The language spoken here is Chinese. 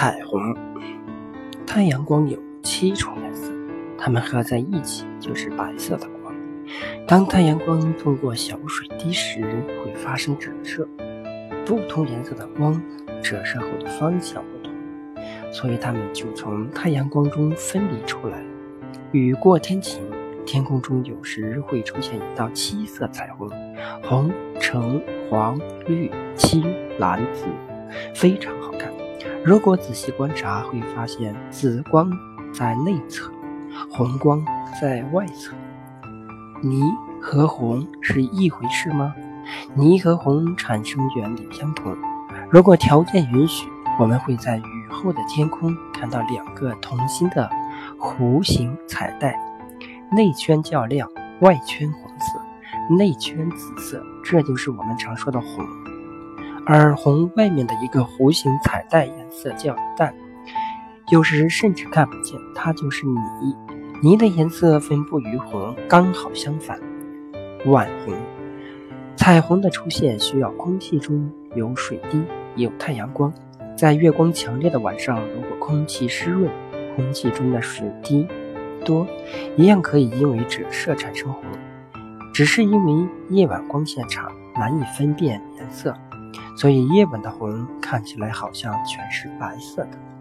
彩虹，太阳光有七种颜色，它们合在一起就是白色的光。当太阳光通过小水滴时，会发生折射。不同颜色的光折射后的方向不同，所以它们就从太阳光中分离出来。雨过天晴，天空中有时会出现一道七色彩虹：红、橙、黄、绿、青、蓝、紫，非常好看。如果仔细观察，会发现紫光在内侧，红光在外侧。泥和红是一回事吗？泥和红产生原理相同。如果条件允许，我们会在雨后的天空看到两个同心的弧形彩带，内圈较亮，外圈红色，内圈紫色，这就是我们常说的红。而红外面的一个弧形彩带颜色较淡，有时甚至看不见，它就是泥。泥的颜色分布于红刚好相反，晚红。彩虹的出现需要空气中有水滴，有太阳光。在月光强烈的晚上，如果空气湿润，空气中的水滴多，一样可以因为折射产生红，只是因为夜晚光线差，难以分辨颜色。所以夜晚的红看起来好像全是白色的。